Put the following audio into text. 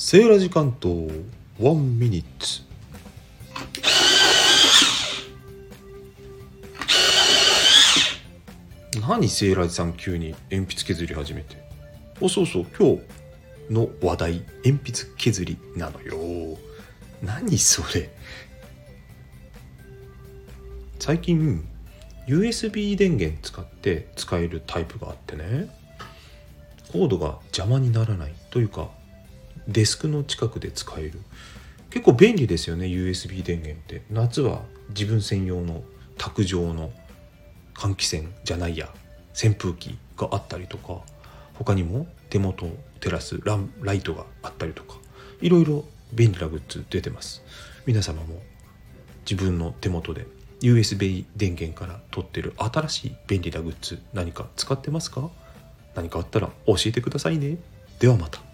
セーラ時間とワンミニッツ。何セーラジさん急に鉛筆削り始めて？おそうそう。今日の話題鉛筆削りなのよ。何それ？最近 USB 電源使って使えるタイプがあってね。コードが邪魔にならないというかデスクの近くで使える。結構便利ですよね USB 電源って。夏は自分専用の卓上の換気扇じゃないや扇風機があったりとか他にも手元を照らすランライトがあったりとかいろいろ便利なグッズ出てます。皆様も自分の手元で USB 電源から取ってる新しい便利なグッズ何か使ってますか？何かあったら教えてくださいね。ではまた。